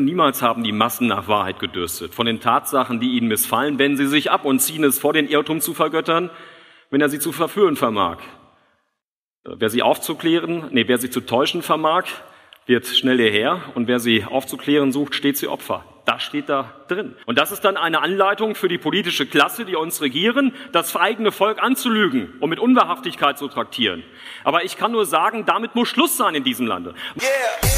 Niemals haben die Massen nach Wahrheit gedürstet. Von den Tatsachen, die ihnen missfallen, wenden sie sich ab und ziehen es vor, den Irrtum zu vergöttern, wenn er sie zu verführen vermag. Wer sie aufzuklären, nee, wer sie zu täuschen vermag, wird schnell hierher und wer sie aufzuklären sucht, steht sie Opfer. Das steht da drin. Und das ist dann eine Anleitung für die politische Klasse, die uns regieren, das eigene Volk anzulügen und mit Unwahrhaftigkeit zu traktieren. Aber ich kann nur sagen, damit muss Schluss sein in diesem Lande. Yeah.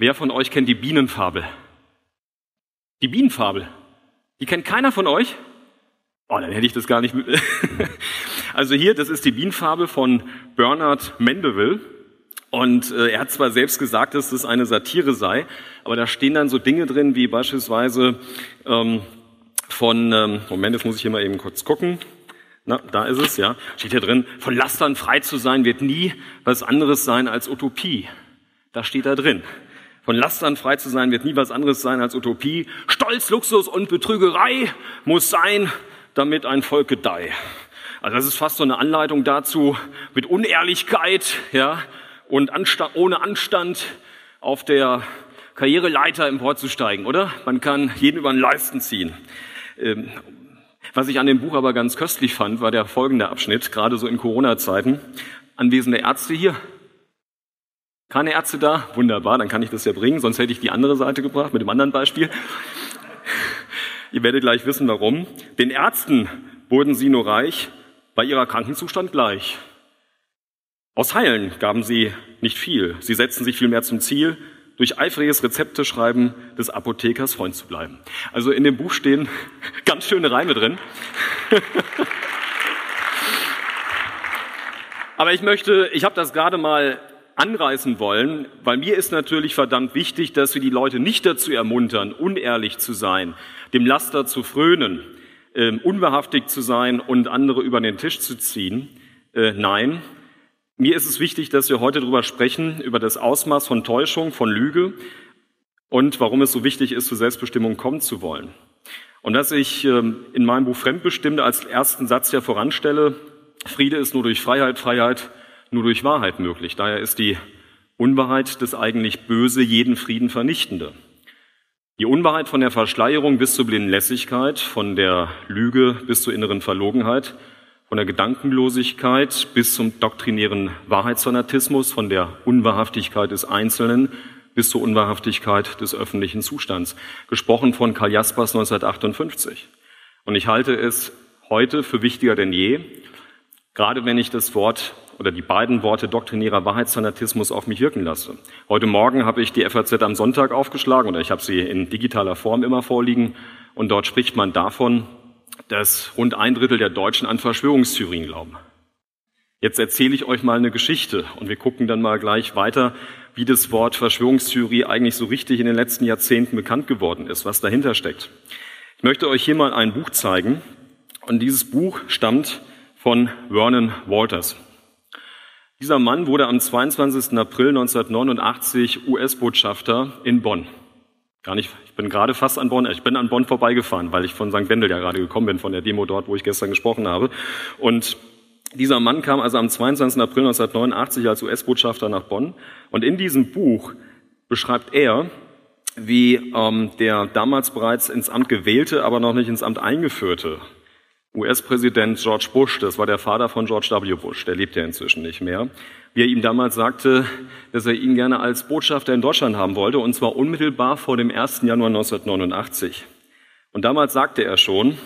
Wer von euch kennt die Bienenfabel? Die Bienenfabel. Die kennt keiner von euch? Oh, dann hätte ich das gar nicht also hier, das ist die Bienenfabel von Bernard Mandeville. Und äh, er hat zwar selbst gesagt, dass das eine Satire sei, aber da stehen dann so Dinge drin, wie beispielsweise ähm, von, ähm, Moment, jetzt muss ich hier mal eben kurz gucken. Na, da ist es, ja. Steht hier drin, von Lastern frei zu sein wird nie was anderes sein als Utopie. Da steht da drin. Von Lastern frei zu sein wird nie was anderes sein als Utopie. Stolz, Luxus und Betrügerei muss sein, damit ein Volk gedeiht. Also das ist fast so eine Anleitung dazu, mit Unehrlichkeit ja, und Anstand, ohne Anstand auf der Karriereleiter emporzusteigen, oder? Man kann jeden über den Leisten ziehen. Ähm, was ich an dem Buch aber ganz köstlich fand, war der folgende Abschnitt, gerade so in Corona-Zeiten. Anwesende Ärzte hier, keine Ärzte da? Wunderbar, dann kann ich das ja bringen, sonst hätte ich die andere Seite gebracht mit dem anderen Beispiel. Ihr werdet gleich wissen, warum. Den Ärzten wurden sie nur reich, bei ihrer Krankenzustand gleich. Aus Heilen gaben sie nicht viel. Sie setzten sich vielmehr zum Ziel, durch eifriges Rezepte schreiben des Apothekers Freund zu bleiben. Also in dem Buch stehen ganz schöne Reime drin. Aber ich möchte, ich habe das gerade mal anreißen wollen, weil mir ist natürlich verdammt wichtig, dass wir die Leute nicht dazu ermuntern, unehrlich zu sein, dem Laster zu frönen, äh, unwahrhaftig zu sein und andere über den Tisch zu ziehen. Äh, nein, mir ist es wichtig, dass wir heute darüber sprechen, über das Ausmaß von Täuschung, von Lüge und warum es so wichtig ist, zur Selbstbestimmung kommen zu wollen. Und dass ich äh, in meinem Buch Fremdbestimmte als ersten Satz ja voranstelle, Friede ist nur durch Freiheit, Freiheit nur durch Wahrheit möglich. Daher ist die Unwahrheit das eigentlich Böse jeden Frieden vernichtende. Die Unwahrheit von der Verschleierung bis zur blinden Lässigkeit, von der Lüge bis zur inneren Verlogenheit, von der Gedankenlosigkeit bis zum doktrinären Wahrheitsfanatismus, von der Unwahrhaftigkeit des Einzelnen bis zur Unwahrhaftigkeit des öffentlichen Zustands. Gesprochen von Karl Jaspers 1958. Und ich halte es heute für wichtiger denn je, gerade wenn ich das Wort oder die beiden Worte doktrinärer Wahrheitsfanatismus auf mich wirken lasse. Heute Morgen habe ich die FAZ am Sonntag aufgeschlagen oder ich habe sie in digitaler Form immer vorliegen und dort spricht man davon, dass rund ein Drittel der Deutschen an Verschwörungstheorien glauben. Jetzt erzähle ich euch mal eine Geschichte und wir gucken dann mal gleich weiter, wie das Wort Verschwörungstheorie eigentlich so richtig in den letzten Jahrzehnten bekannt geworden ist, was dahinter steckt. Ich möchte euch hier mal ein Buch zeigen und dieses Buch stammt von Vernon Walters. Dieser Mann wurde am 22. April 1989 US-Botschafter in Bonn. Gar nicht, ich bin gerade fast an Bonn, ich bin an Bonn vorbeigefahren, weil ich von St. Wendel ja gerade gekommen bin, von der Demo dort, wo ich gestern gesprochen habe. Und dieser Mann kam also am 22. April 1989 als US-Botschafter nach Bonn. Und in diesem Buch beschreibt er, wie ähm, der damals bereits ins Amt gewählte, aber noch nicht ins Amt eingeführte US-Präsident George Bush, das war der Vater von George W. Bush, der lebt ja inzwischen nicht mehr, wie er ihm damals sagte, dass er ihn gerne als Botschafter in Deutschland haben wollte, und zwar unmittelbar vor dem 1. Januar 1989. Und damals sagte er schon,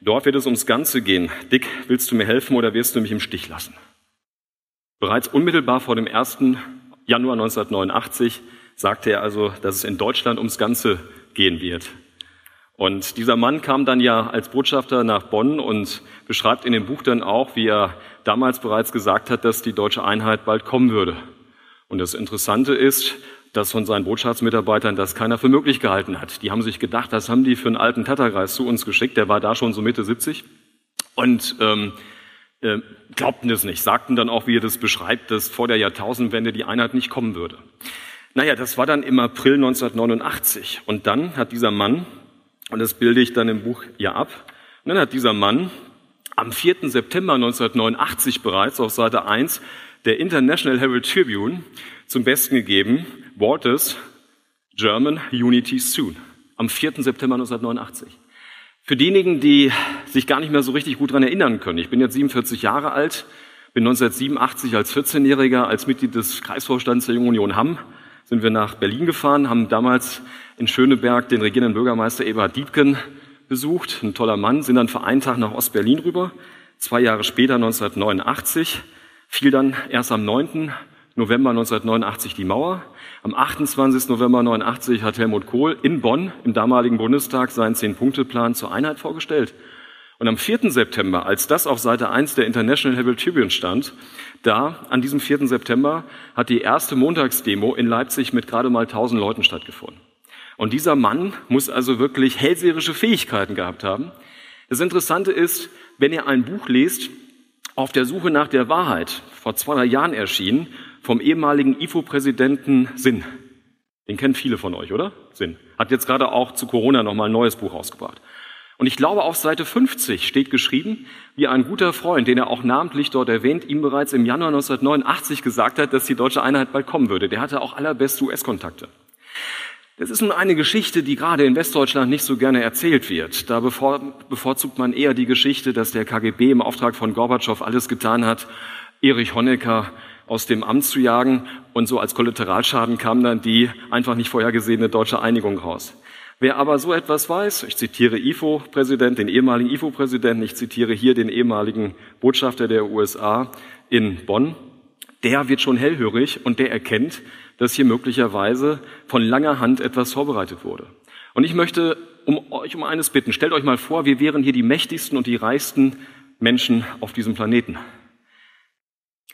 dort wird es ums Ganze gehen. Dick, willst du mir helfen oder wirst du mich im Stich lassen? Bereits unmittelbar vor dem 1. Januar 1989 sagte er also, dass es in Deutschland ums Ganze gehen wird. Und dieser Mann kam dann ja als Botschafter nach Bonn und beschreibt in dem Buch dann auch, wie er damals bereits gesagt hat, dass die deutsche Einheit bald kommen würde. Und das Interessante ist, dass von seinen Botschaftsmitarbeitern das keiner für möglich gehalten hat. Die haben sich gedacht, das haben die für einen alten Tatterkreis zu uns geschickt, der war da schon so Mitte 70 und ähm, äh, glaubten es nicht, sagten dann auch, wie er das beschreibt, dass vor der Jahrtausendwende die Einheit nicht kommen würde. Naja, das war dann im April 1989 und dann hat dieser Mann Und das bilde ich dann im Buch ja ab. Und dann hat dieser Mann am 4. September 1989 bereits auf Seite 1 der International Herald Tribune zum Besten gegeben, Walters German Unity Soon. Am 4. September 1989. Für diejenigen, die sich gar nicht mehr so richtig gut dran erinnern können, ich bin jetzt 47 Jahre alt, bin 1987 als 14-Jähriger als Mitglied des Kreisvorstands der Jungen Union Hamm sind wir nach Berlin gefahren, haben damals in Schöneberg den regierenden Bürgermeister Eberhard Diebken besucht, ein toller Mann, sind dann für einen Tag nach Ostberlin rüber. Zwei Jahre später, 1989, fiel dann erst am 9. November 1989 die Mauer. Am 28. November 1989 hat Helmut Kohl in Bonn im damaligen Bundestag seinen Zehn-Punkte-Plan zur Einheit vorgestellt. Und am 4. September, als das auf Seite 1 der International Herald Tribune stand, da, an diesem 4. September, hat die erste Montagsdemo in Leipzig mit gerade mal 1000 Leuten stattgefunden. Und dieser Mann muss also wirklich hellseherische Fähigkeiten gehabt haben. Das Interessante ist, wenn ihr ein Buch lest, auf der Suche nach der Wahrheit, vor zwei, drei Jahren erschienen, vom ehemaligen IFO-Präsidenten Sinn. Den kennen viele von euch, oder? Sinn. Hat jetzt gerade auch zu Corona nochmal ein neues Buch rausgebracht. Und ich glaube, auf Seite 50 steht geschrieben, wie ein guter Freund, den er auch namentlich dort erwähnt, ihm bereits im Januar 1989 gesagt hat, dass die deutsche Einheit bald kommen würde. Der hatte auch allerbeste US-Kontakte. Das ist nun eine Geschichte, die gerade in Westdeutschland nicht so gerne erzählt wird. Da bevorzugt man eher die Geschichte, dass der KGB im Auftrag von Gorbatschow alles getan hat, Erich Honecker aus dem Amt zu jagen und so als Kollateralschaden kam dann die einfach nicht vorhergesehene deutsche Einigung raus. Wer aber so etwas weiß, ich zitiere IFO-Präsident, den ehemaligen IFO-Präsidenten, ich zitiere hier den ehemaligen Botschafter der USA in Bonn, der wird schon hellhörig und der erkennt, dass hier möglicherweise von langer Hand etwas vorbereitet wurde. Und ich möchte um euch um eines bitten. Stellt euch mal vor, wir wären hier die mächtigsten und die reichsten Menschen auf diesem Planeten.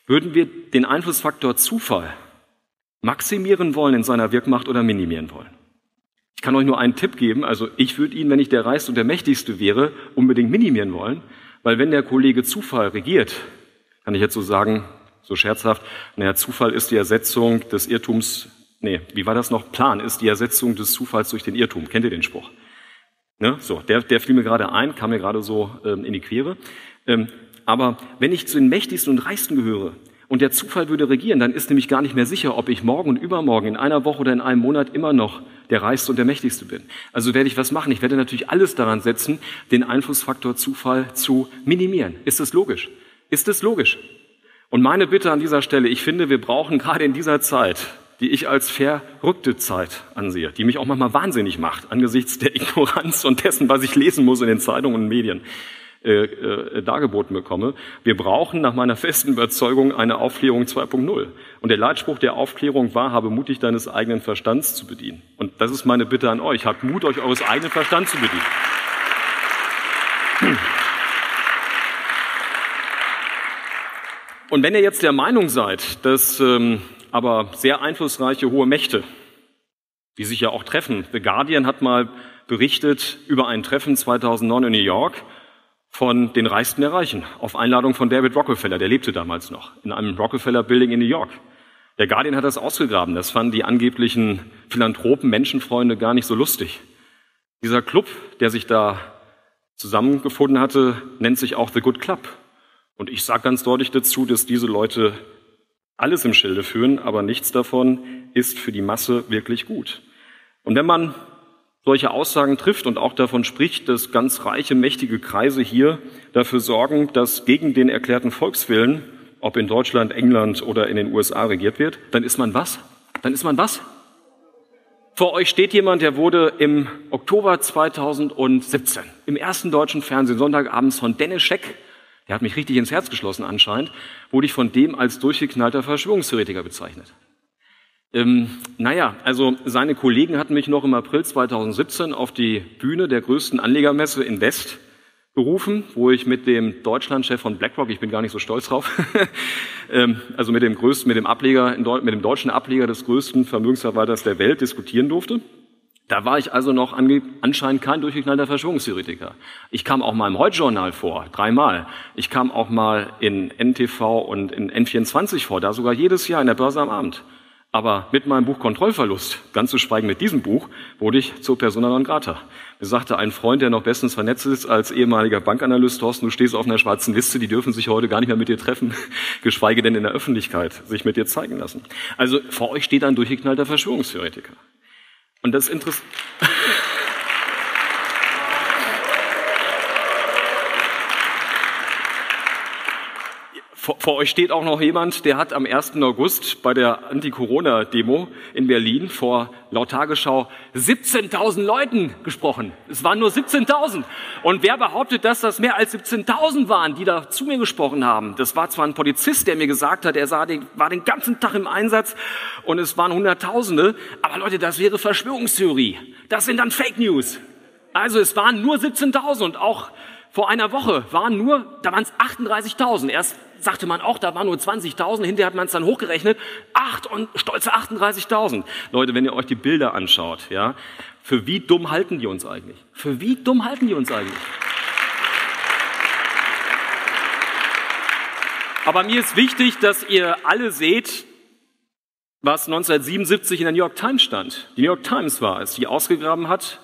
Würden wir den Einflussfaktor Zufall maximieren wollen in seiner Wirkmacht oder minimieren wollen? kann euch nur einen Tipp geben. Also ich würde ihn, wenn ich der Reichste und der Mächtigste wäre, unbedingt minimieren wollen. Weil wenn der Kollege Zufall regiert, kann ich jetzt so sagen, so scherzhaft, naja, Zufall ist die Ersetzung des Irrtums, nee, wie war das noch? Plan ist die Ersetzung des Zufalls durch den Irrtum. Kennt ihr den Spruch? Ne? So, der, der fiel mir gerade ein, kam mir gerade so ähm, in die Quere. Ähm, aber wenn ich zu den Mächtigsten und Reichsten gehöre, und der Zufall würde regieren, dann ist nämlich gar nicht mehr sicher, ob ich morgen und übermorgen, in einer Woche oder in einem Monat immer noch der Reichste und der Mächtigste bin. Also werde ich was machen. Ich werde natürlich alles daran setzen, den Einflussfaktor Zufall zu minimieren. Ist das logisch? Ist das logisch? Und meine Bitte an dieser Stelle, ich finde, wir brauchen gerade in dieser Zeit, die ich als verrückte Zeit ansehe, die mich auch manchmal wahnsinnig macht angesichts der Ignoranz und dessen, was ich lesen muss in den Zeitungen und Medien, äh, äh, dargeboten bekomme. Wir brauchen nach meiner festen Überzeugung eine Aufklärung 2.0. Und der Leitspruch der Aufklärung war, habe mutig deines eigenen Verstands zu bedienen. Und das ist meine Bitte an euch. Habt Mut, euch eures eigenen Verstands zu bedienen. Und wenn ihr jetzt der Meinung seid, dass ähm, aber sehr einflussreiche hohe Mächte, die sich ja auch treffen, The Guardian hat mal berichtet über ein Treffen 2009 in New York, von den Reichsten der Reichen, auf Einladung von David Rockefeller, der lebte damals noch, in einem Rockefeller Building in New York. Der Guardian hat das ausgegraben, das fanden die angeblichen Philanthropen, Menschenfreunde gar nicht so lustig. Dieser Club, der sich da zusammengefunden hatte, nennt sich auch The Good Club. Und ich sage ganz deutlich dazu, dass diese Leute alles im Schilde führen, aber nichts davon ist für die Masse wirklich gut. Und wenn man solche Aussagen trifft und auch davon spricht, dass ganz reiche, mächtige Kreise hier dafür sorgen, dass gegen den erklärten Volkswillen, ob in Deutschland, England oder in den USA regiert wird, dann ist man was? Dann ist man was? Vor euch steht jemand, der wurde im Oktober 2017 im ersten deutschen Fernsehen Sonntagabends von Dennis Scheck, der hat mich richtig ins Herz geschlossen anscheinend, wurde ich von dem als durchgeknallter Verschwörungstheoretiker bezeichnet. Ähm, naja, also seine Kollegen hatten mich noch im April 2017 auf die Bühne der größten Anlegermesse in West berufen, wo ich mit dem Deutschlandchef von BlackRock, ich bin gar nicht so stolz drauf, ähm, also mit dem größten, mit dem Ableger, mit dem deutschen Ableger des größten Vermögensverwalters der Welt diskutieren durfte. Da war ich also noch anscheinend kein durchgeknallter Verschwörungstheoretiker. Ich kam auch mal im Heute-Journal vor, dreimal. Ich kam auch mal in NTV und in N24 vor, da sogar jedes Jahr in der Börse am Abend. Aber mit meinem Buch Kontrollverlust, ganz zu schweigen mit diesem Buch, wurde ich zur Persona non grata. Mir sagte ein Freund, der noch bestens vernetzt ist als ehemaliger Bankanalyst, Thorsten, du stehst auf einer schwarzen Liste, die dürfen sich heute gar nicht mehr mit dir treffen, geschweige denn in der Öffentlichkeit sich mit dir zeigen lassen. Also vor euch steht ein durchgeknallter Verschwörungstheoretiker. Und das interessiert. Vor, vor, euch steht auch noch jemand, der hat am 1. August bei der Anti-Corona-Demo in Berlin vor laut Tagesschau 17.000 Leuten gesprochen. Es waren nur 17.000. Und wer behauptet, dass das mehr als 17.000 waren, die da zu mir gesprochen haben? Das war zwar ein Polizist, der mir gesagt hat, er sah den, war den ganzen Tag im Einsatz und es waren Hunderttausende. Aber Leute, das wäre Verschwörungstheorie. Das sind dann Fake News. Also es waren nur 17.000 und auch vor einer Woche waren nur, da waren es 38.000. Erst sagte man auch, da waren nur 20.000, hinterher hat man es dann hochgerechnet, acht und stolze 38.000. Leute, wenn ihr euch die Bilder anschaut, ja, für wie dumm halten die uns eigentlich? Für wie dumm halten die uns eigentlich? Aber mir ist wichtig, dass ihr alle seht, was 1977 in der New York Times stand. Die New York Times war es, die ausgegraben hat,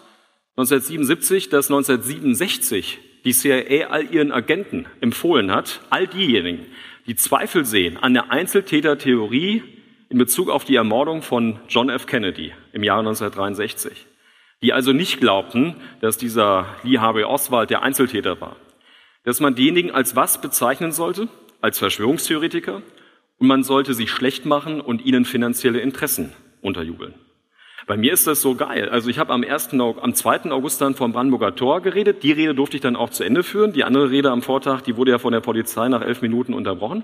1977, dass 1967 die CIA all ihren Agenten empfohlen hat, all diejenigen, die Zweifel sehen an der Einzeltätertheorie in Bezug auf die Ermordung von John F. Kennedy im Jahre 1963, die also nicht glaubten, dass dieser Lee Harvey Oswald der Einzeltäter war, dass man diejenigen als was bezeichnen sollte? Als Verschwörungstheoretiker und man sollte sie schlecht machen und ihnen finanzielle Interessen unterjubeln. Bei mir ist das so geil. Also ich habe am, 1., am 2. August dann vom Brandenburger Tor geredet. Die Rede durfte ich dann auch zu Ende führen. Die andere Rede am Vortag, die wurde ja von der Polizei nach elf Minuten unterbrochen.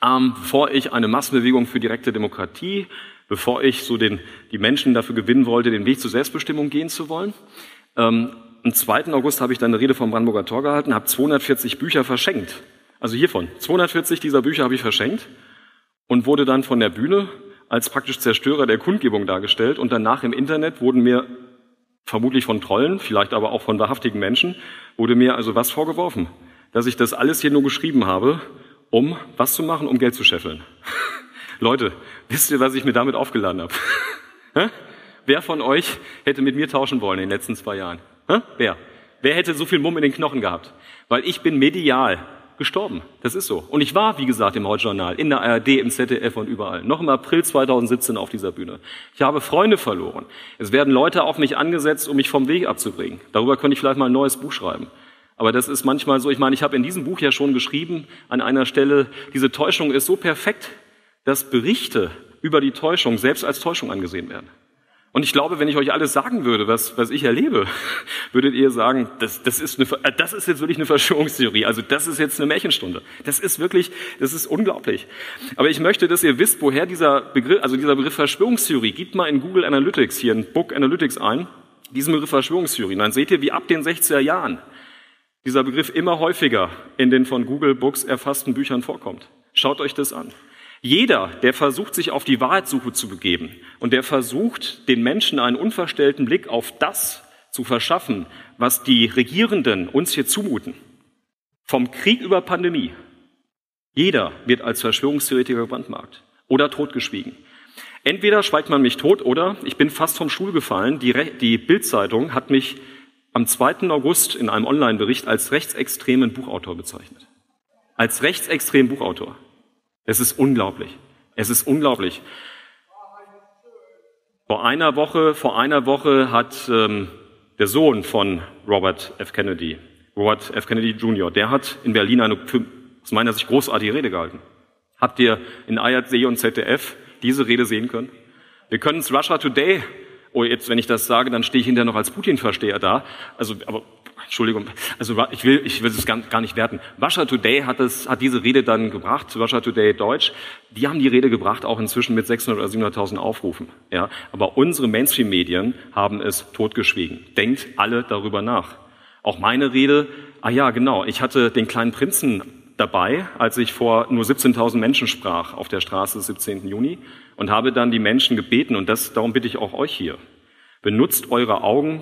Ähm, bevor ich eine Massenbewegung für direkte Demokratie, bevor ich so den, die Menschen dafür gewinnen wollte, den Weg zur Selbstbestimmung gehen zu wollen. Ähm, am 2. August habe ich dann eine Rede vom Brandenburger Tor gehalten, habe 240 Bücher verschenkt. Also hiervon, 240 dieser Bücher habe ich verschenkt und wurde dann von der Bühne als praktisch Zerstörer der Kundgebung dargestellt und danach im Internet wurden mir vermutlich von Trollen, vielleicht aber auch von wahrhaftigen Menschen, wurde mir also was vorgeworfen, dass ich das alles hier nur geschrieben habe, um was zu machen, um Geld zu scheffeln. Leute, wisst ihr, was ich mir damit aufgeladen habe? Wer von euch hätte mit mir tauschen wollen in den letzten zwei Jahren? Wer? Wer hätte so viel Mumm in den Knochen gehabt? Weil ich bin medial gestorben. Das ist so. Und ich war, wie gesagt, im Heute-Journal, in der ARD, im ZDF und überall. Noch im April 2017 auf dieser Bühne. Ich habe Freunde verloren. Es werden Leute auf mich angesetzt, um mich vom Weg abzubringen. Darüber könnte ich vielleicht mal ein neues Buch schreiben. Aber das ist manchmal so, ich meine, ich habe in diesem Buch ja schon geschrieben, an einer Stelle, diese Täuschung ist so perfekt, dass Berichte über die Täuschung selbst als Täuschung angesehen werden. Und ich glaube, wenn ich euch alles sagen würde, was, was ich erlebe, würdet ihr sagen, das, das, ist eine, äh, das ist jetzt wirklich eine Verschwörungstheorie. Also das ist jetzt eine Märchenstunde. Das ist wirklich, das ist unglaublich. Aber ich möchte, dass ihr wisst, woher dieser Begriff, also dieser Begriff Verschwörungstheorie, gebt mal in Google Analytics hier in Book Analytics ein, diesen Begriff Verschwörungstheorie. Und dann seht ihr, wie ab den 60er Jahren dieser Begriff immer häufiger in den von Google Books erfassten Büchern vorkommt. Schaut euch das an. Jeder, der versucht, sich auf die Wahrheitssuche zu begeben und der versucht, den Menschen einen unverstellten Blick auf das zu verschaffen, was die Regierenden uns hier zumuten, vom Krieg über Pandemie, jeder wird als Verschwörungstheoretiker gebrandmarkt oder totgeschwiegen. Entweder schweigt man mich tot oder ich bin fast vom Stuhl gefallen. Die, Re die Bildzeitung hat mich am 2. August in einem Online-Bericht als rechtsextremen Buchautor bezeichnet. Als rechtsextremen Buchautor. Es ist unglaublich. Es ist unglaublich. Vor einer Woche, vor einer Woche hat ähm, der Sohn von Robert F. Kennedy, Robert F. Kennedy Jr., der hat in Berlin eine aus meiner Sicht großartige Rede gehalten. Habt ihr in ARD und ZDF diese Rede sehen können? Wir können es Russia Today, oh jetzt, wenn ich das sage, dann stehe ich hinterher noch als Putin-Versteher da. Also, aber Entschuldigung, also ich will, ich will es gar, nicht werten. Russia Today hat, es, hat diese Rede dann gebracht, Russia Today Deutsch. Die haben die Rede gebracht, auch inzwischen mit 600 oder 700.000 Aufrufen. Ja, aber unsere Mainstream-Medien haben es totgeschwiegen. Denkt alle darüber nach. Auch meine Rede, ah ja, genau, ich hatte den kleinen Prinzen dabei, als ich vor nur 17.000 Menschen sprach auf der Straße des 17. Juni und habe dann die Menschen gebeten, und das, darum bitte ich auch euch hier, benutzt eure Augen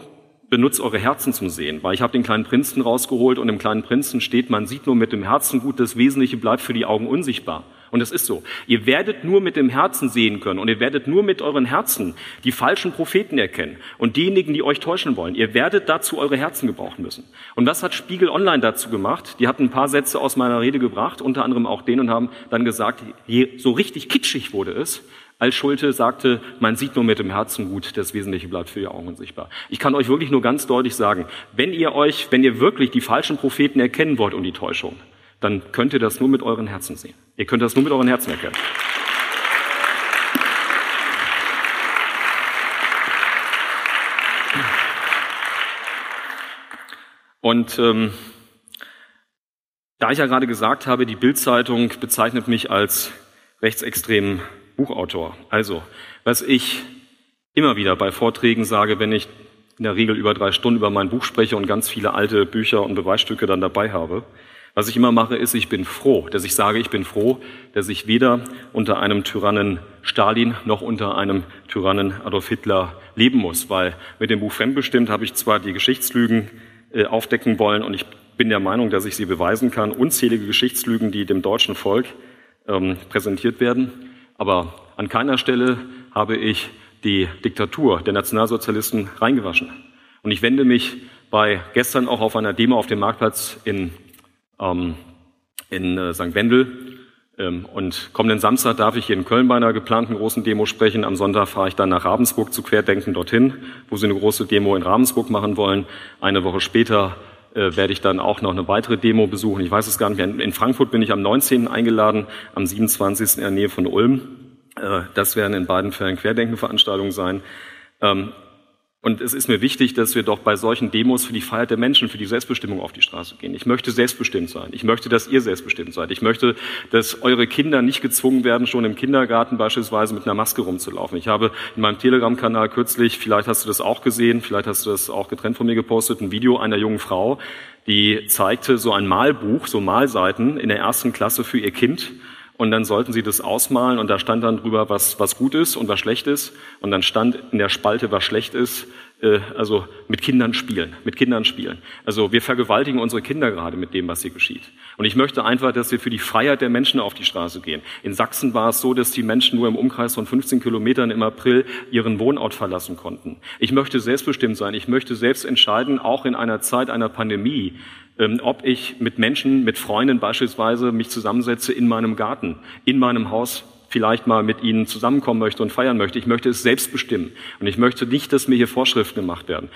benutzt eure Herzen zum Sehen, weil ich habe den kleinen Prinzen rausgeholt und im kleinen Prinzen steht, man sieht nur mit dem Herzen gut, das Wesentliche bleibt für die Augen unsichtbar. Und es ist so. Ihr werdet nur mit dem Herzen sehen können und ihr werdet nur mit euren Herzen die falschen Propheten erkennen und diejenigen, die euch täuschen wollen. Ihr werdet dazu eure Herzen gebrauchen müssen. Und was hat Spiegel Online dazu gemacht? Die hatten ein paar Sätze aus meiner Rede gebracht, unter anderem auch den und haben dann gesagt, je so richtig kitschig wurde es, als Schulte sagte, man sieht nur mit dem Herzen gut, das Wesentliche bleibt für die Augen unsichtbar. Ich kann euch wirklich nur ganz deutlich sagen, wenn ihr euch, wenn ihr wirklich die falschen Propheten erkennen wollt und die Täuschung, dann könnt ihr das nur mit euren Herzen sehen. Ihr könnt das nur mit euren Herzen erkennen. Und ähm, da ich ja gerade gesagt habe, die Bildzeitung bezeichnet mich als rechtsextremen Buchautor. Also, was ich immer wieder bei Vorträgen sage, wenn ich in der Regel über drei Stunden über mein Buch spreche und ganz viele alte Bücher und Beweisstücke dann dabei habe, was ich immer mache, ist, ich bin froh, dass ich sage, ich bin froh, dass ich weder unter einem Tyrannen Stalin noch unter einem Tyrannen Adolf Hitler leben muss, weil mit dem Buch Fremdbestimmt habe ich zwar die Geschichtslügen äh, aufdecken wollen und ich bin der Meinung, dass ich sie beweisen kann, unzählige Geschichtslügen, die dem deutschen Volk ähm, präsentiert werden, aber an keiner Stelle habe ich die Diktatur der Nationalsozialisten reingewaschen. Und ich wende mich bei gestern auch auf einer Demo auf dem Marktplatz in ähm, in äh, St. Wendel. Ähm, und kommenden Samstag darf ich hier in Köln bei einer geplanten großen Demo sprechen. Am Sonntag fahre ich dann nach Ravensburg zu Querdenken dorthin, wo sie eine große Demo in Ravensburg machen wollen. Eine Woche später äh, werde ich dann auch noch eine weitere Demo besuchen. Ich weiß es gar nicht mehr. In Frankfurt bin ich am 19. eingeladen, am 27. in der Nähe von Ulm. Äh, das werden in beiden Fällen Querdenkenveranstaltungen sein. Ähm, und es ist mir wichtig, dass wir doch bei solchen Demos für die Freiheit der Menschen, für die Selbstbestimmung auf die Straße gehen. Ich möchte selbstbestimmt sein. Ich möchte, dass ihr selbstbestimmt seid. Ich möchte, dass eure Kinder nicht gezwungen werden, schon im Kindergarten beispielsweise mit einer Maske rumzulaufen. Ich habe in meinem Telegram-Kanal kürzlich, vielleicht hast du das auch gesehen, vielleicht hast du das auch getrennt von mir gepostet, ein Video einer jungen Frau, die zeigte so ein Malbuch, so Malseiten in der ersten Klasse für ihr Kind und dann sollten sie das ausmalen und da stand dann drüber, was, was gut ist und was schlecht ist und dann stand in der Spalte, was schlecht ist, äh, also mit Kindern spielen, mit Kindern spielen. Also wir vergewaltigen unsere Kinder gerade mit dem, was hier geschieht. Und ich möchte einfach, dass wir für die Freiheit der Menschen auf die Straße gehen. In Sachsen war es so, dass die Menschen nur im Umkreis von 15 Kilometern im April ihren Wohnort verlassen konnten. Ich möchte selbstbestimmt sein. Ich möchte selbst entscheiden, auch in einer Zeit einer Pandemie, ob ich mit Menschen, mit Freunden beispielsweise mich zusammensetze in meinem Garten, in meinem Haus, vielleicht mal mit ihnen zusammenkommen möchte und feiern möchte. Ich möchte es selbst bestimmen. Und ich möchte nicht, dass mir hier Vorschriften gemacht werden.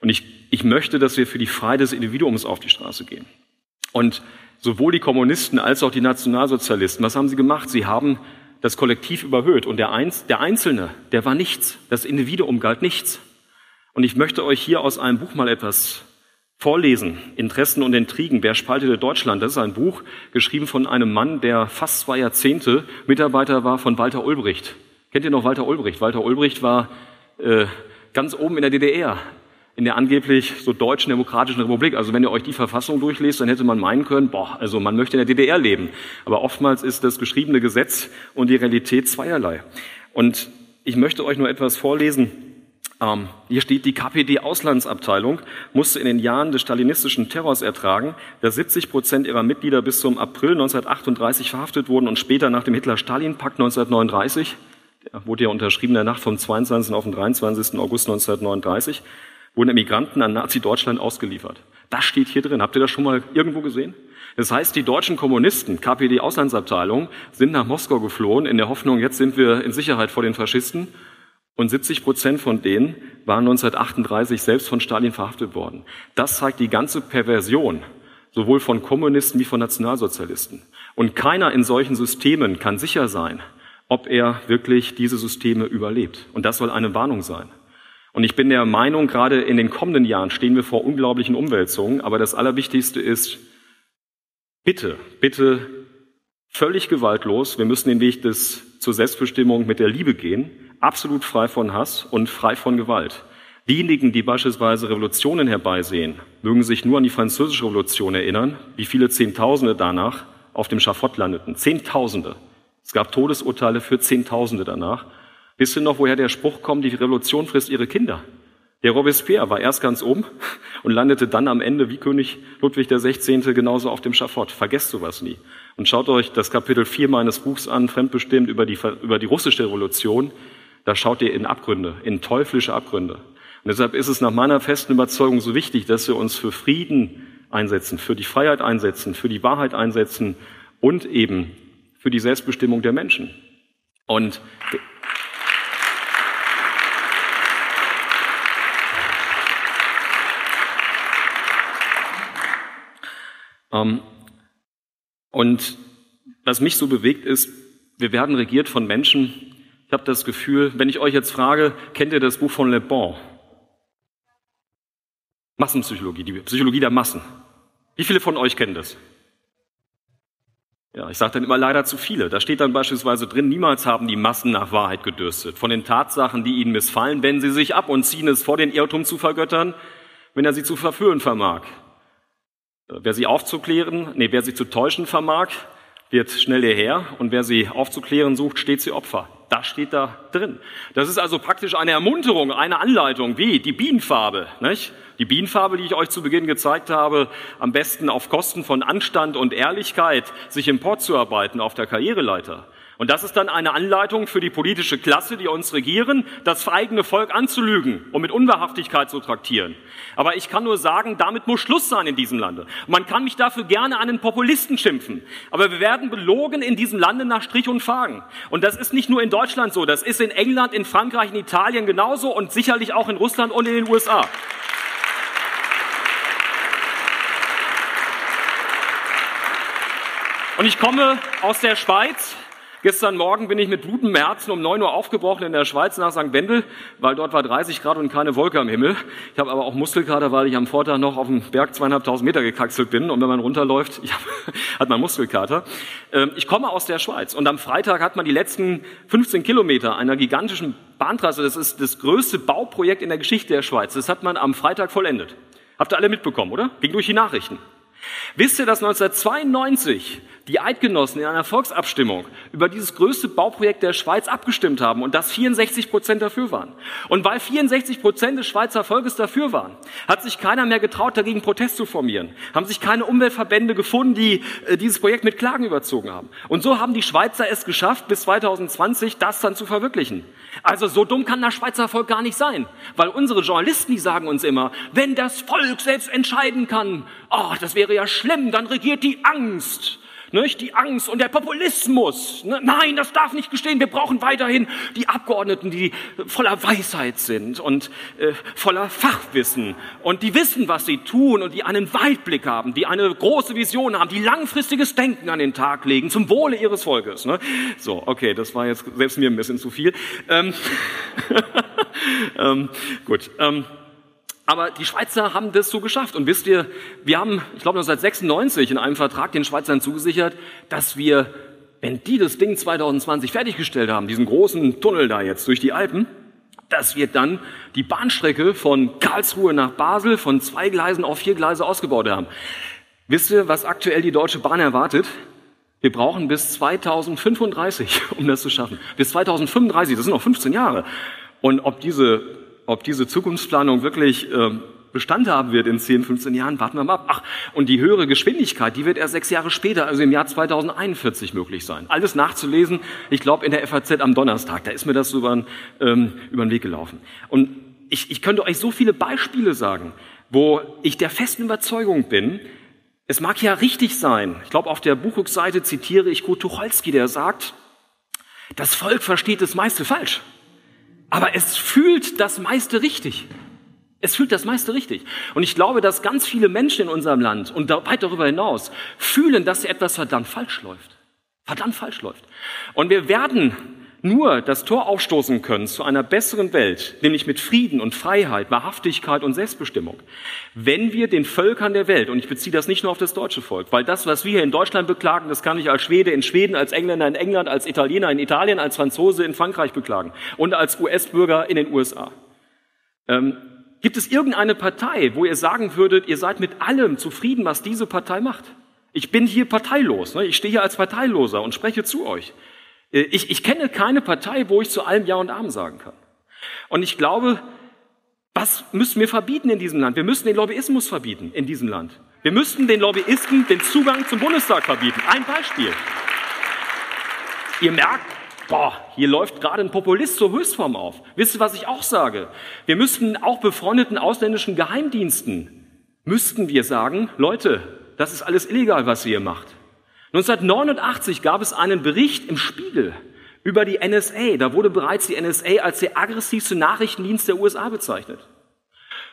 Und ich, ich möchte, dass wir für die Freiheit des Individuums auf die Straße gehen. Und sowohl die Kommunisten als auch die Nationalsozialisten, was haben sie gemacht? Sie haben das Kollektiv überhöht. Und der, Einz, der Einzelne, der war nichts. Das Individuum galt nichts. Und ich möchte euch hier aus einem Buch mal etwas Vorlesen, Interessen und Intrigen, wer spaltete Deutschland? Das ist ein Buch, geschrieben von einem Mann, der fast zwei Jahrzehnte Mitarbeiter war von Walter Ulbricht. Kennt ihr noch Walter Ulbricht? Walter Ulbricht war äh, ganz oben in der DDR, in der angeblich so deutschen demokratischen Republik. Also wenn ihr euch die Verfassung durchlest, dann hätte man meinen können, boah, also man möchte in der DDR leben. Aber oftmals ist das geschriebene Gesetz und die Realität zweierlei. Und ich möchte euch nur etwas vorlesen, ähm, hier steht, die KPD-Auslandsabteilung musste in den Jahren des stalinistischen Terrors ertragen, dass 70 Prozent ihrer Mitglieder bis zum April 1938 verhaftet wurden und später nach dem Hitler-Stalin-Pakt 1939, der wurde ja unterschrieben in der Nacht vom 22. auf den 23. August 1939, wurden Emigranten an Nazi-Deutschland ausgeliefert. Das steht hier drin. Habt ihr das schon mal irgendwo gesehen? Das heißt, die deutschen Kommunisten, KPD-Auslandsabteilung, sind nach Moskau geflohen in der Hoffnung, jetzt sind wir in Sicherheit vor den Faschisten und 70 Prozent von denen waren 1938 selbst von Stalin verhaftet worden. Das zeigt die ganze Perversion, sowohl von Kommunisten wie von Nationalsozialisten. Und keiner in solchen Systemen kann sicher sein, ob er wirklich diese Systeme überlebt. Und das soll eine Warnung sein. Und ich bin der Meinung, gerade in den kommenden Jahren stehen wir vor unglaublichen Umwälzungen. Aber das Allerwichtigste ist, bitte, bitte völlig gewaltlos. Wir müssen den Weg des, zur Selbstbestimmung mit der Liebe gehen absolut frei von Hass und frei von Gewalt. Diejenigen, die beispielsweise Revolutionen herbeisehen, mögen sich nur an die französische Revolution erinnern, wie viele Zehntausende danach auf dem Schafott landeten. Zehntausende. Es gab Todesurteile für Zehntausende danach. Wisst ihr noch, woher der Spruch kommt, die Revolution frisst ihre Kinder? Der Robespierre war erst ganz oben und landete dann am Ende wie König Ludwig XVI. genauso auf dem Schafott. Vergesst sowas nie. Und schaut euch das Kapitel 4 meines Buchs an, fremdbestimmt über die, über die russische Revolution. Da schaut ihr in Abgründe, in teuflische Abgründe. Und deshalb ist es nach meiner festen Überzeugung so wichtig, dass wir uns für Frieden einsetzen, für die Freiheit einsetzen, für die Wahrheit einsetzen und eben für die Selbstbestimmung der Menschen. Und ähm, und was mich so bewegt ist, wir werden regiert von Menschen. Ich habe das Gefühl, wenn ich euch jetzt frage, kennt ihr das Buch von Le Bon? Massenpsychologie, die Psychologie der Massen. Wie viele von euch kennen das? Ja, ich sage dann immer leider zu viele. Da steht dann beispielsweise drin, niemals haben die Massen nach Wahrheit gedürstet. Von den Tatsachen, die ihnen missfallen, wenden sie sich ab und ziehen es vor, den Irrtum zu vergöttern, wenn er sie zu verführen vermag. Wer sie aufzuklären, nee, wer sie zu täuschen vermag, wird schnell hierher und wer sie aufzuklären sucht, steht sie Opfer. Das steht da drin. Das ist also praktisch eine Ermunterung, eine Anleitung, wie die Bienenfarbe. Nicht? Die Bienenfarbe, die ich euch zu Beginn gezeigt habe, am besten auf Kosten von Anstand und Ehrlichkeit sich emporzuarbeiten auf der Karriereleiter. Und das ist dann eine Anleitung für die politische Klasse, die uns regieren, das eigene Volk anzulügen und mit Unwahrhaftigkeit zu traktieren. Aber ich kann nur sagen, damit muss Schluss sein in diesem Lande. Man kann mich dafür gerne einen Populisten schimpfen. Aber wir werden belogen in diesem Lande nach Strich und Fagen. Und das ist nicht nur in Deutschland so, das ist in England, in Frankreich, in Italien genauso und sicherlich auch in Russland und in den USA. Und ich komme aus der Schweiz, Gestern Morgen bin ich mit blutem Herzen um 9 Uhr aufgebrochen in der Schweiz nach St. Wendel, weil dort war 30 Grad und keine Wolke am Himmel. Ich habe aber auch Muskelkater, weil ich am Vortag noch auf dem Berg zweieinhalbtausend Meter gekaxelt bin und wenn man runterläuft, ich hab, hat man Muskelkater. Ähm, ich komme aus der Schweiz und am Freitag hat man die letzten 15 Kilometer einer gigantischen Bahntrasse, das ist das größte Bauprojekt in der Geschichte der Schweiz, das hat man am Freitag vollendet. Habt ihr alle mitbekommen, oder? Ging durch die Nachrichten. Wisst ihr, dass 1992 die Eidgenossen in einer Volksabstimmung über dieses größte Bauprojekt der Schweiz abgestimmt haben und dass 64 Prozent dafür waren? Und weil 64 Prozent des Schweizer Volkes dafür waren, hat sich keiner mehr getraut, dagegen Protest zu formieren, haben sich keine Umweltverbände gefunden, die äh, dieses Projekt mit Klagen überzogen haben. Und so haben die Schweizer es geschafft, bis 2020 das dann zu verwirklichen. Also so dumm kann das Schweizer Volk gar nicht sein, weil unsere Journalisten, die sagen uns immer, wenn das Volk selbst entscheiden kann, oh, das wäre ja schlimm, dann regiert die Angst. Nicht? Die Angst und der Populismus. Ne? Nein, das darf nicht gestehen. Wir brauchen weiterhin die Abgeordneten, die voller Weisheit sind und äh, voller Fachwissen und die wissen, was sie tun und die einen Weitblick haben, die eine große Vision haben, die langfristiges Denken an den Tag legen zum Wohle ihres Volkes. Ne? So, okay, das war jetzt selbst mir ein bisschen zu viel. Ähm, ähm, gut. Ähm, aber die Schweizer haben das so geschafft. Und wisst ihr, wir haben, ich glaube, 1996 in einem Vertrag den Schweizern zugesichert, dass wir, wenn die das Ding 2020 fertiggestellt haben, diesen großen Tunnel da jetzt durch die Alpen, dass wir dann die Bahnstrecke von Karlsruhe nach Basel von zwei Gleisen auf vier Gleise ausgebaut haben. Wisst ihr, was aktuell die Deutsche Bahn erwartet? Wir brauchen bis 2035, um das zu schaffen. Bis 2035, das sind noch 15 Jahre. Und ob diese ob diese Zukunftsplanung wirklich äh, Bestand haben wird in 10, 15 Jahren, warten wir mal ab. Ach, und die höhere Geschwindigkeit, die wird erst sechs Jahre später, also im Jahr 2041 möglich sein. Alles nachzulesen, ich glaube in der FAZ am Donnerstag, da ist mir das über, ähm, über den Weg gelaufen. Und ich, ich könnte euch so viele Beispiele sagen, wo ich der festen Überzeugung bin, es mag ja richtig sein. Ich glaube, auf der Buchungsseite zitiere ich Kurt Tucholsky, der sagt, das Volk versteht das meiste falsch. Aber es fühlt das meiste richtig. Es fühlt das meiste richtig. Und ich glaube, dass ganz viele Menschen in unserem Land und weit darüber hinaus fühlen, dass etwas verdammt falsch läuft. Verdammt falsch läuft. Und wir werden nur das Tor aufstoßen können zu einer besseren Welt, nämlich mit Frieden und Freiheit, Wahrhaftigkeit und Selbstbestimmung, wenn wir den Völkern der Welt, und ich beziehe das nicht nur auf das deutsche Volk, weil das, was wir hier in Deutschland beklagen, das kann ich als Schwede in Schweden, als Engländer in England, als Italiener in Italien, als Franzose in Frankreich beklagen und als US-Bürger in den USA. Ähm, gibt es irgendeine Partei, wo ihr sagen würdet, ihr seid mit allem zufrieden, was diese Partei macht? Ich bin hier parteilos, ne? ich stehe hier als Parteiloser und spreche zu euch. Äh, ich, ich kenne keine Partei, wo ich zu allem Ja und Amen sagen kann. Und ich glaube, was müssen wir verbieten in diesem Land? Wir müssen den Lobbyismus verbieten in diesem Land. Wir müssten den Lobbyisten den Zugang zum Bundestag verbieten. Ein Beispiel. Ihr merkt, boah, hier läuft gerade ein Populist zur Höchstform auf. Wisst ihr, was ich auch sage? Wir müssten auch befreundeten ausländischen Geheimdiensten, müssten wir sagen, Leute, das ist alles illegal, was ihr hier macht. 1989 gab es einen Bericht im Spiegel über die NSA. Da wurde bereits die NSA als der aggressivste Nachrichtendienst der USA bezeichnet.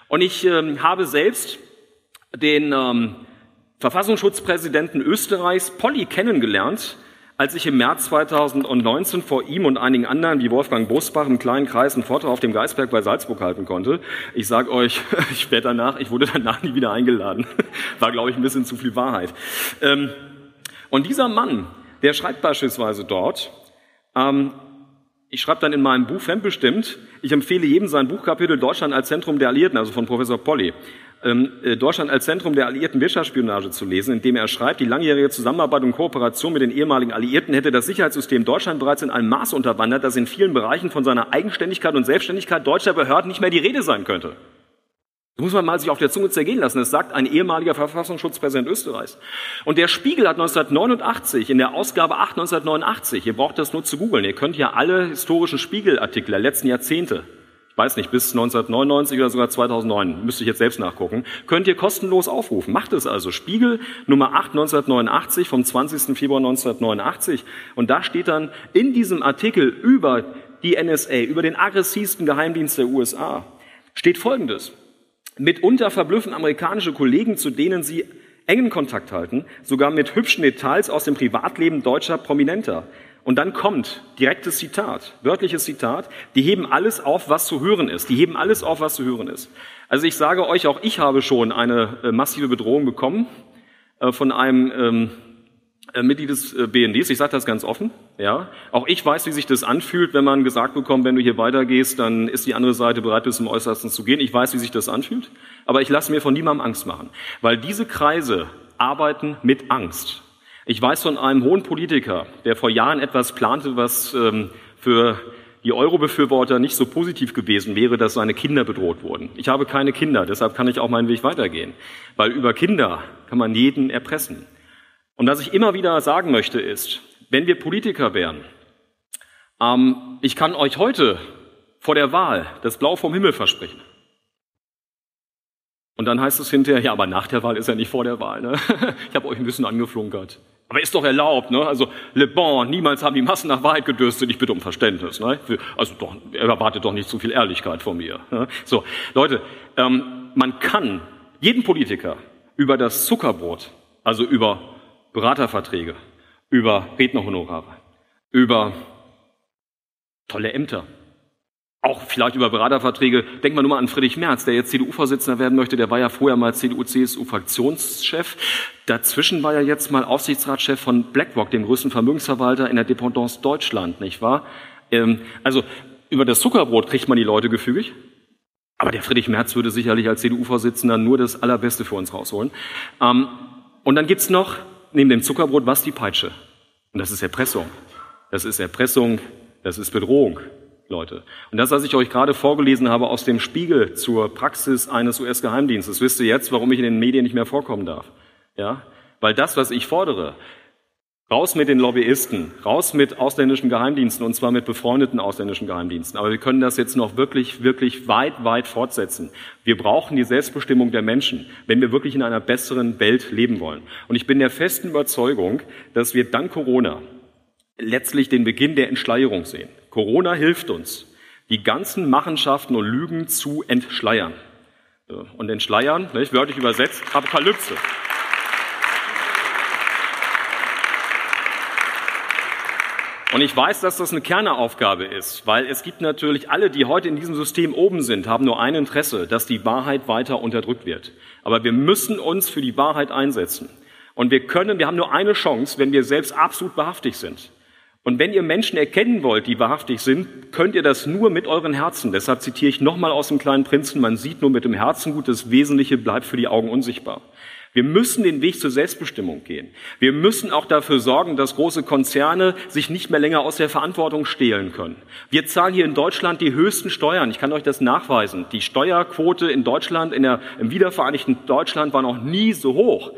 Und ich ähm, habe selbst den ähm, Verfassungsschutzpräsidenten Österreichs, Polly, kennengelernt, als ich im März 2019 vor ihm und einigen anderen wie Wolfgang Bosbach im kleinen Kreis einen Vortrag auf dem Geisberg bei Salzburg halten konnte. Ich sage euch später nach, ich wurde danach nie wieder eingeladen. War, glaube ich, ein bisschen zu viel Wahrheit. Ähm, und dieser Mann, der schreibt beispielsweise dort, ähm, ich schreibe dann in meinem Buch Fremdbestimmt, ich empfehle jedem sein Buchkapitel Deutschland als Zentrum der Alliierten, also von Professor Polly, ähm, äh, Deutschland als Zentrum der alliierten Wirtschaftsspionage zu lesen, in dem er schreibt, die langjährige Zusammenarbeit und Kooperation mit den ehemaligen Alliierten hätte das Sicherheitssystem Deutschland bereits in einem Maß unterwandert, dass in vielen Bereichen von seiner Eigenständigkeit und Selbstständigkeit deutscher Behörden nicht mehr die Rede sein könnte. Muss man mal sich auf der Zunge zergehen lassen. Das sagt ein ehemaliger Verfassungsschutzpräsident Österreichs. Und der Spiegel hat 1989, in der Ausgabe 8 1989, ihr braucht das nur zu googeln, ihr könnt ja alle historischen Spiegelartikel der letzten Jahrzehnte, ich weiß nicht, bis 1999 oder sogar 2009, müsste ich jetzt selbst nachgucken, könnt ihr kostenlos aufrufen. Macht es also. Spiegel Nummer 8 1989 vom 20. Februar 1989. Und da steht dann in diesem Artikel über die NSA, über den aggressivsten Geheimdienst der USA, steht Folgendes. Mitunter verblüffen amerikanische Kollegen, zu denen sie engen Kontakt halten, sogar mit hübschen Details aus dem Privatleben deutscher Prominenter. Und dann kommt direktes Zitat, wörtliches Zitat, die heben alles auf, was zu hören ist. Die heben alles auf, was zu hören ist. Also ich sage euch, auch ich habe schon eine äh, massive Bedrohung bekommen äh, von einem ähm, äh, Mitglied des äh, BNDs. Ich sage das ganz offen. Ja, auch ich weiß, wie sich das anfühlt, wenn man gesagt bekommt, wenn du hier weitergehst, dann ist die andere Seite bereit, bis zum Äußersten zu gehen. Ich weiß, wie sich das anfühlt, aber ich lasse mir von niemandem Angst machen, weil diese Kreise arbeiten mit Angst. Ich weiß von einem hohen Politiker, der vor Jahren etwas plante, was ähm, für die Euro-Befürworter nicht so positiv gewesen wäre, dass seine Kinder bedroht wurden. Ich habe keine Kinder, deshalb kann ich auch meinen Weg weitergehen, weil über Kinder kann man jeden erpressen. Und was ich immer wieder sagen möchte ist, wenn wir Politiker wären, ähm, ich kann euch heute vor der Wahl das Blau vom Himmel versprechen. Und dann heißt es hinterher, ja, aber nach der Wahl ist ja nicht vor der Wahl. Ne? Ich habe euch ein bisschen angeflunkert. Aber ist doch erlaubt, ne? Also Le Bon, niemals haben die Massen nach Wahrheit gedürstet. Ich bitte um Verständnis. Ne? Also doch, er erwartet doch nicht zu viel Ehrlichkeit von mir. Ne? So, Leute, ähm, man kann jeden Politiker über das Zuckerbrot, also über Beraterverträge, über Rednerhonorare, über tolle Ämter, auch vielleicht über Beraterverträge. Denkt man nur mal an Friedrich Merz, der jetzt CDU-Vorsitzender werden möchte. Der war ja vorher mal CDU-CSU-Fraktionschef. Dazwischen war er jetzt mal Aufsichtsratschef von BlackRock, dem größten Vermögensverwalter in der Dependance Deutschland, nicht wahr? Ähm, also über das Zuckerbrot kriegt man die Leute gefügig. Aber der Friedrich Merz würde sicherlich als CDU-Vorsitzender nur das Allerbeste für uns rausholen. Ähm, und dann gibt's noch neben dem Zuckerbrot was die Peitsche. Und das ist Erpressung. Das ist Erpressung, das ist Bedrohung, Leute. Und das, was ich euch gerade vorgelesen habe aus dem Spiegel zur Praxis eines US-Geheimdienstes, wisst ihr jetzt, warum ich in den Medien nicht mehr vorkommen darf. Ja? Weil das, was ich fordere, Raus mit den Lobbyisten, raus mit ausländischen Geheimdiensten und zwar mit befreundeten ausländischen Geheimdiensten. Aber wir können das jetzt noch wirklich, wirklich weit, weit fortsetzen. Wir brauchen die Selbstbestimmung der Menschen, wenn wir wirklich in einer besseren Welt leben wollen. Und ich bin der festen Überzeugung, dass wir dank Corona letztlich den Beginn der Entschleierung sehen. Corona hilft uns, die ganzen Machenschaften und Lügen zu entschleiern. Und entschleiern, wörtlich übersetzt, Apokalypse. Und ich weiß, dass das eine Kerneraufgabe ist, weil es gibt natürlich alle, die heute in diesem System oben sind, haben nur ein Interesse, dass die Wahrheit weiter unterdrückt wird. Aber wir müssen uns für die Wahrheit einsetzen. Und wir können, wir haben nur eine Chance, wenn wir selbst absolut wahrhaftig sind. Und wenn ihr Menschen erkennen wollt, die wahrhaftig sind, könnt ihr das nur mit euren Herzen. Deshalb zitiere ich nochmal aus dem kleinen Prinzen, man sieht nur mit dem Herzen gut, das Wesentliche bleibt für die Augen unsichtbar. Wir müssen den Weg zur Selbstbestimmung gehen. Wir müssen auch dafür sorgen, dass große Konzerne sich nicht mehr länger aus der Verantwortung stehlen können. Wir zahlen hier in Deutschland die höchsten Steuern. Ich kann euch das nachweisen. Die Steuerquote in Deutschland, in der, im wiedervereinigten Deutschland war noch nie so hoch.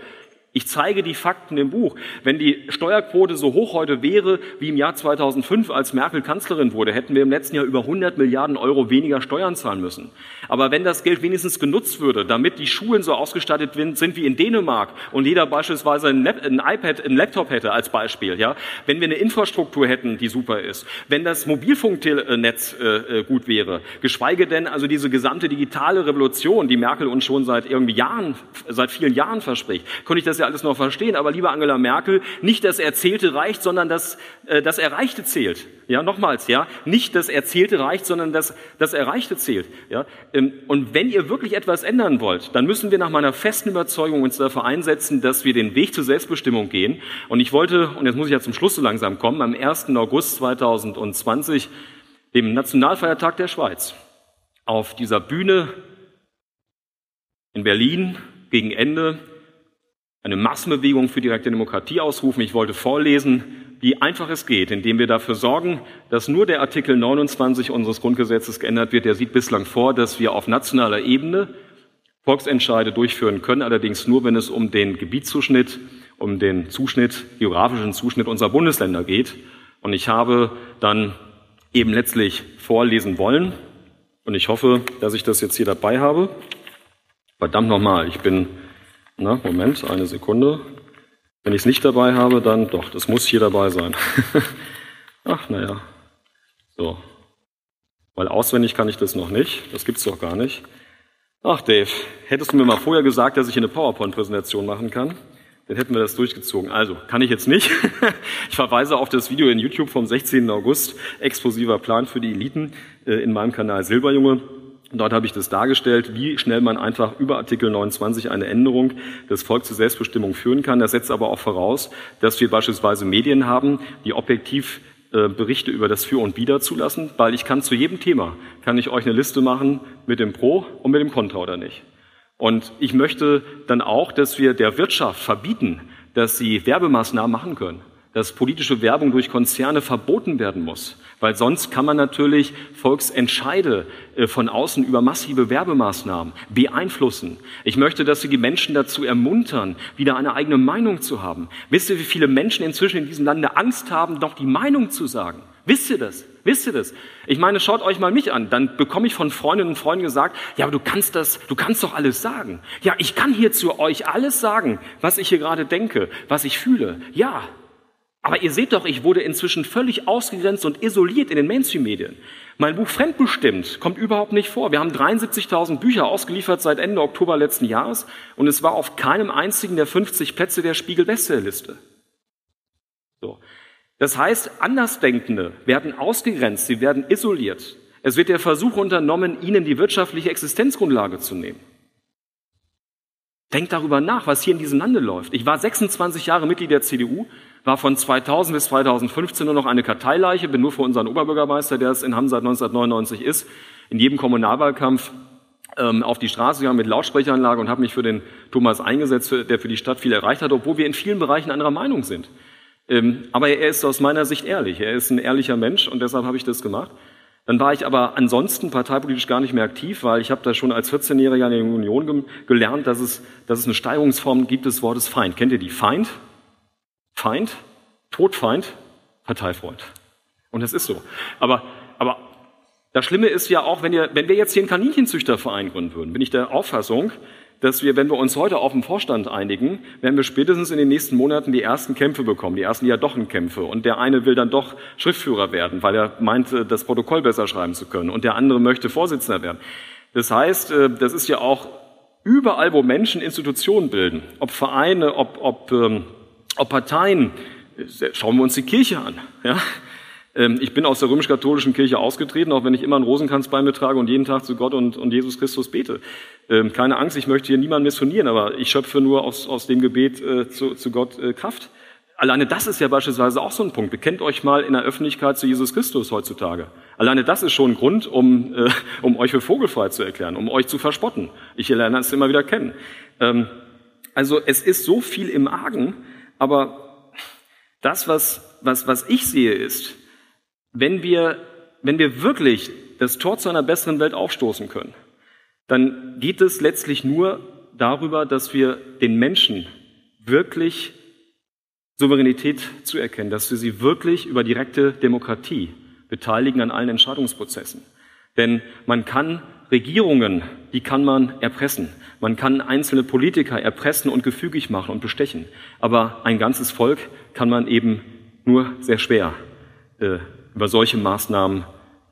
Ich zeige die Fakten im Buch. Wenn die Steuerquote so hoch heute wäre wie im Jahr 2005, als Merkel Kanzlerin wurde, hätten wir im letzten Jahr über 100 Milliarden Euro weniger Steuern zahlen müssen. Aber wenn das Geld wenigstens genutzt würde, damit die Schulen so ausgestattet sind wie in Dänemark und jeder beispielsweise ein, iPad, ein Laptop hätte als Beispiel, ja, wenn wir eine Infrastruktur hätten, die super ist, wenn das Mobilfunknetz äh, äh, gut wäre, geschweige denn also diese gesamte digitale Revolution, die Merkel uns schon seit irgendwie Jahren, seit vielen Jahren verspricht, könnte ich das ja alles noch verstehen, aber liebe Angela Merkel, nicht das Erzählte reicht, sondern das, äh, das Erreichte zählt. Ja, nochmals, ja, nicht das Erzählte reicht, sondern das, das Erreichte zählt. Ja, ähm, und wenn ihr wirklich etwas ändern wollt, dann müssen wir nach meiner festen Überzeugung uns dafür einsetzen, dass wir den Weg zur Selbstbestimmung gehen. Und ich wollte, und jetzt muss ich ja zum Schluss so langsam kommen, am 1. August 2020, dem Nationalfeiertag der Schweiz, auf dieser Bühne in Berlin gegen Ende eine Massenbewegung für direkte Demokratie ausrufen. Ich wollte vorlesen, wie einfach es geht, indem wir dafür sorgen, dass nur der Artikel 29 unseres Grundgesetzes geändert wird. Der sieht bislang vor, dass wir auf nationaler Ebene Volksentscheide durchführen können, allerdings nur, wenn es um den Gebietszuschnitt, um den Zuschnitt, geografischen Zuschnitt unserer Bundesländer geht. Und ich habe dann eben letztlich vorlesen wollen. Und ich hoffe, dass ich das jetzt hier dabei habe. Verdammt nochmal, ich bin na, Moment, eine Sekunde. Wenn ich es nicht dabei habe, dann doch, das muss hier dabei sein. Ach, naja. So. Weil auswendig kann ich das noch nicht. Das gibt's doch gar nicht. Ach, Dave, hättest du mir mal vorher gesagt, dass ich eine PowerPoint-Präsentation machen kann? Dann hätten wir das durchgezogen. Also, kann ich jetzt nicht. Ich verweise auf das Video in YouTube vom 16. August, explosiver Plan für die Eliten äh, in meinem Kanal Silberjunge. Dort habe ich das dargestellt, wie schnell man einfach über Artikel 29 eine Änderung des Volks zur Selbstbestimmung führen kann. Das setzt aber auch voraus, dass wir beispielsweise Medien haben, die objektiv äh, Berichte über das Für und Wider zulassen, weil ich kann zu jedem Thema, kann ich euch eine Liste machen mit dem Pro und mit dem Contra oder nicht. Und ich möchte dann auch, dass wir der Wirtschaft verbieten, dass sie Werbemaßnahmen machen können dass politische Werbung durch Konzerne verboten werden muss, weil sonst kann man natürlich Volksentscheide äh, von außen über massive Werbemaßnahmen beeinflussen. Ich möchte, dass Sie die Menschen dazu ermuntern, wieder eine eigene Meinung zu haben. Wisst ihr, wie viele Menschen inzwischen in diesem Lande Angst haben, doch die Meinung zu sagen? Wisst ihr das? Wisst ihr das? Ich meine, schaut euch mal mich an. Dann bekomme ich von Freundinnen und Freunden gesagt, ja, aber du kannst das, du kannst doch alles sagen. Ja, ich kann hier zu euch alles sagen, was ich hier gerade denke, was ich fühle. Ja, aber ihr seht doch, ich wurde inzwischen völlig ausgegrenzt und isoliert in den Mainstream-Medien. Mein Buch Fremdbestimmt kommt überhaupt nicht vor. Wir haben 73.000 Bücher ausgeliefert seit Ende Oktober letzten Jahres und es war auf keinem einzigen der 50 Plätze der Spiegel-Bestsellerliste. So. Das heißt, Andersdenkende werden ausgegrenzt, sie werden isoliert. Es wird der Versuch unternommen, ihnen die wirtschaftliche Existenzgrundlage zu nehmen. Denkt darüber nach, was hier in diesem Lande läuft. Ich war 26 Jahre Mitglied der CDU war von 2000 bis 2015 nur noch eine Karteileiche, bin nur für unseren Oberbürgermeister, der es in Hamm seit 1999 ist, in jedem Kommunalwahlkampf ähm, auf die Straße gegangen mit Lautsprecheranlage und habe mich für den Thomas eingesetzt, für, der für die Stadt viel erreicht hat, obwohl wir in vielen Bereichen anderer Meinung sind. Ähm, aber er ist aus meiner Sicht ehrlich. Er ist ein ehrlicher Mensch und deshalb habe ich das gemacht. Dann war ich aber ansonsten parteipolitisch gar nicht mehr aktiv, weil ich habe da schon als 14-Jähriger in der Union gelernt, dass es, dass es eine Steigerungsform gibt des Wortes Feind. Kennt ihr die Feind? Feind, Todfeind, Parteifreund. Und das ist so. Aber, aber das Schlimme ist ja auch, wenn, ihr, wenn wir jetzt hier einen Kaninchenzüchterverein gründen würden, bin ich der Auffassung, dass wir, wenn wir uns heute auf den Vorstand einigen, werden wir spätestens in den nächsten Monaten die ersten Kämpfe bekommen, die ersten Diadochenkämpfe. Und der eine will dann doch Schriftführer werden, weil er meint, das Protokoll besser schreiben zu können. Und der andere möchte Vorsitzender werden. Das heißt, äh, das ist ja auch überall, wo Menschen Institutionen bilden, ob Vereine, ob, ob ähm, ob Parteien, schauen wir uns die Kirche an. Ja? Ähm, ich bin aus der römisch-katholischen Kirche ausgetreten, auch wenn ich immer einen Rosenkranz bei mir trage und jeden Tag zu Gott und, und Jesus Christus bete. Ähm, keine Angst, ich möchte hier niemanden missionieren, aber ich schöpfe nur aus, aus dem Gebet äh, zu, zu Gott äh, Kraft. Alleine das ist ja beispielsweise auch so ein Punkt. Bekennt euch mal in der Öffentlichkeit zu Jesus Christus heutzutage. Alleine das ist schon ein Grund, um, äh, um euch für vogelfrei zu erklären, um euch zu verspotten. Ich lerne es immer wieder kennen. Ähm, Also es ist so viel im Argen, aber das, was, was, was ich sehe, ist, wenn wir, wenn wir wirklich das Tor zu einer besseren Welt aufstoßen können, dann geht es letztlich nur darüber, dass wir den Menschen wirklich Souveränität zuerkennen, dass wir sie wirklich über direkte Demokratie beteiligen an allen Entscheidungsprozessen. Denn man kann Regierungen, die kann man erpressen. Man kann einzelne Politiker erpressen und gefügig machen und bestechen. Aber ein ganzes Volk kann man eben nur sehr schwer äh, über solche Maßnahmen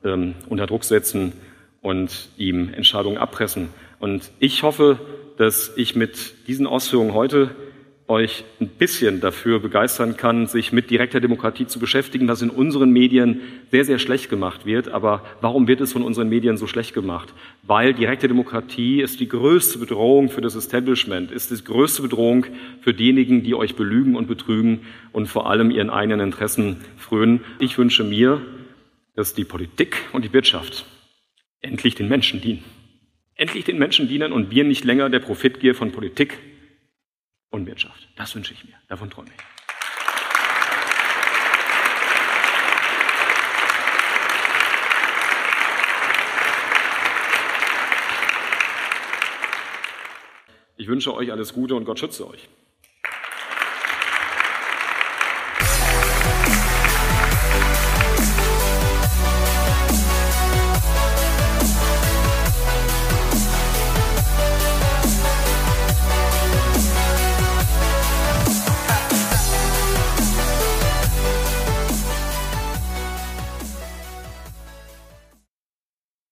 ähm, unter Druck setzen und ihm Entscheidungen abpressen. Und ich hoffe, dass ich mit diesen Ausführungen heute euch ein bisschen dafür begeistern kann, sich mit direkter Demokratie zu beschäftigen, was in unseren Medien sehr, sehr schlecht gemacht wird. Aber warum wird es von unseren Medien so schlecht gemacht? Weil direkte Demokratie ist die größte Bedrohung für das Establishment, ist die größte Bedrohung für diejenigen, die euch belügen und betrügen und vor allem ihren eigenen Interessen frönen. Ich wünsche mir, dass die Politik und die Wirtschaft endlich den Menschen dienen. Endlich den Menschen dienen und wir nicht länger der Profitgier von Politik und Wirtschaft. Das wünsche ich mir. Davon träume ich. Ich wünsche euch alles Gute und Gott schütze euch.